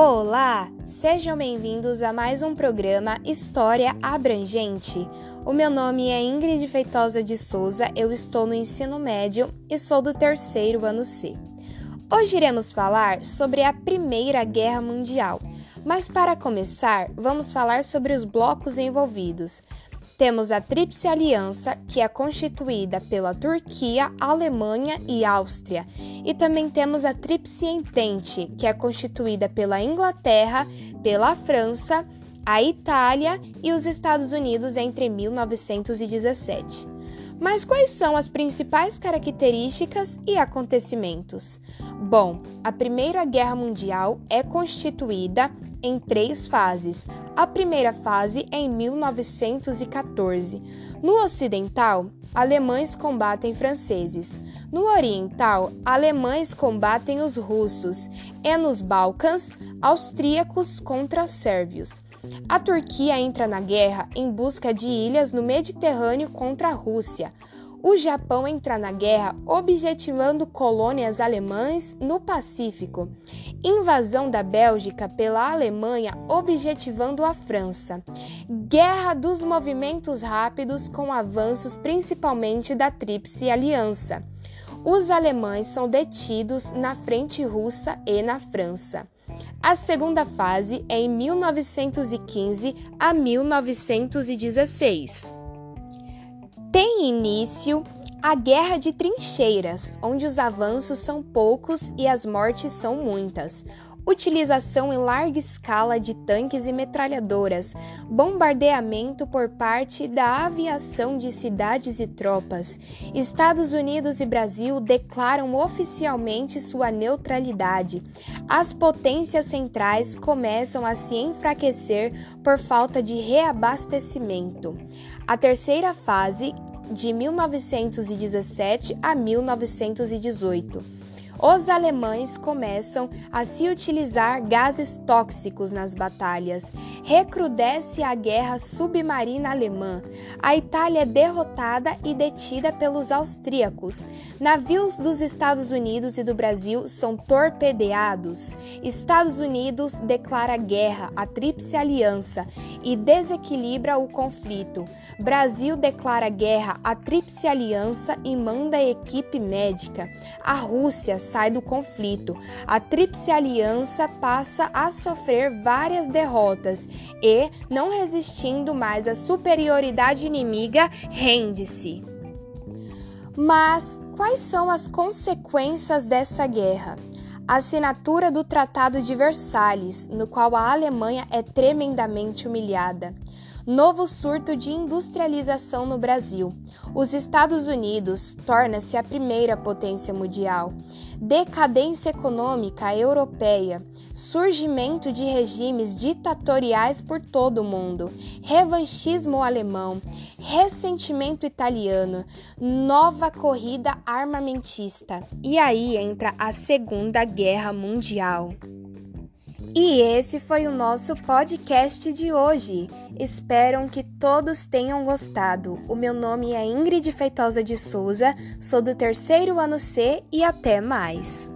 Olá! Sejam bem-vindos a mais um programa História Abrangente. O meu nome é Ingrid Feitosa de Souza, eu estou no ensino médio e sou do terceiro ano C. Hoje iremos falar sobre a Primeira Guerra Mundial, mas para começar, vamos falar sobre os blocos envolvidos. Temos a Tríplice Aliança, que é constituída pela Turquia, Alemanha e Áustria, e também temos a Tríplice Entente, que é constituída pela Inglaterra, pela França, a Itália e os Estados Unidos entre 1917. Mas quais são as principais características e acontecimentos? Bom, a Primeira Guerra Mundial é constituída em três fases. A primeira fase é em 1914. No ocidental, alemães combatem franceses. No oriental, alemães combatem os russos. E nos Balcãs, austríacos contra sérvios. A Turquia entra na guerra em busca de ilhas no Mediterrâneo contra a Rússia o Japão entra na guerra objetivando colônias alemãs no Pacífico, invasão da Bélgica pela Alemanha objetivando a França, guerra dos movimentos rápidos com avanços principalmente da Tríplice Aliança. Os alemães são detidos na frente russa e na França. A segunda fase é em 1915 a 1916 tem início a Guerra de Trincheiras, onde os avanços são poucos e as mortes são muitas. Utilização em larga escala de tanques e metralhadoras, bombardeamento por parte da aviação de cidades e tropas. Estados Unidos e Brasil declaram oficialmente sua neutralidade. As potências centrais começam a se enfraquecer por falta de reabastecimento. A terceira fase, de 1917 a 1918 os alemães começam a se utilizar gases tóxicos nas batalhas. Recrudesce a guerra submarina alemã. A Itália é derrotada e detida pelos austríacos. Navios dos Estados Unidos e do Brasil são torpedeados. Estados Unidos declara guerra à Tríplice Aliança e desequilibra o conflito. Brasil declara guerra à Tríplice Aliança e manda equipe médica. A Rússia sai do conflito. A Tríplice Aliança passa a sofrer várias derrotas e, não resistindo mais à superioridade inimiga, rende-se. Mas quais são as consequências dessa guerra? A assinatura do Tratado de Versalhes, no qual a Alemanha é tremendamente humilhada. Novo surto de industrialização no Brasil. Os Estados Unidos torna-se a primeira potência mundial. Decadência econômica europeia. Surgimento de regimes ditatoriais por todo o mundo. Revanchismo alemão. Ressentimento italiano. Nova corrida armamentista. E aí entra a Segunda Guerra Mundial. E esse foi o nosso podcast de hoje. Espero que todos tenham gostado. O meu nome é Ingrid Feitosa de Souza, sou do terceiro ano C e até mais.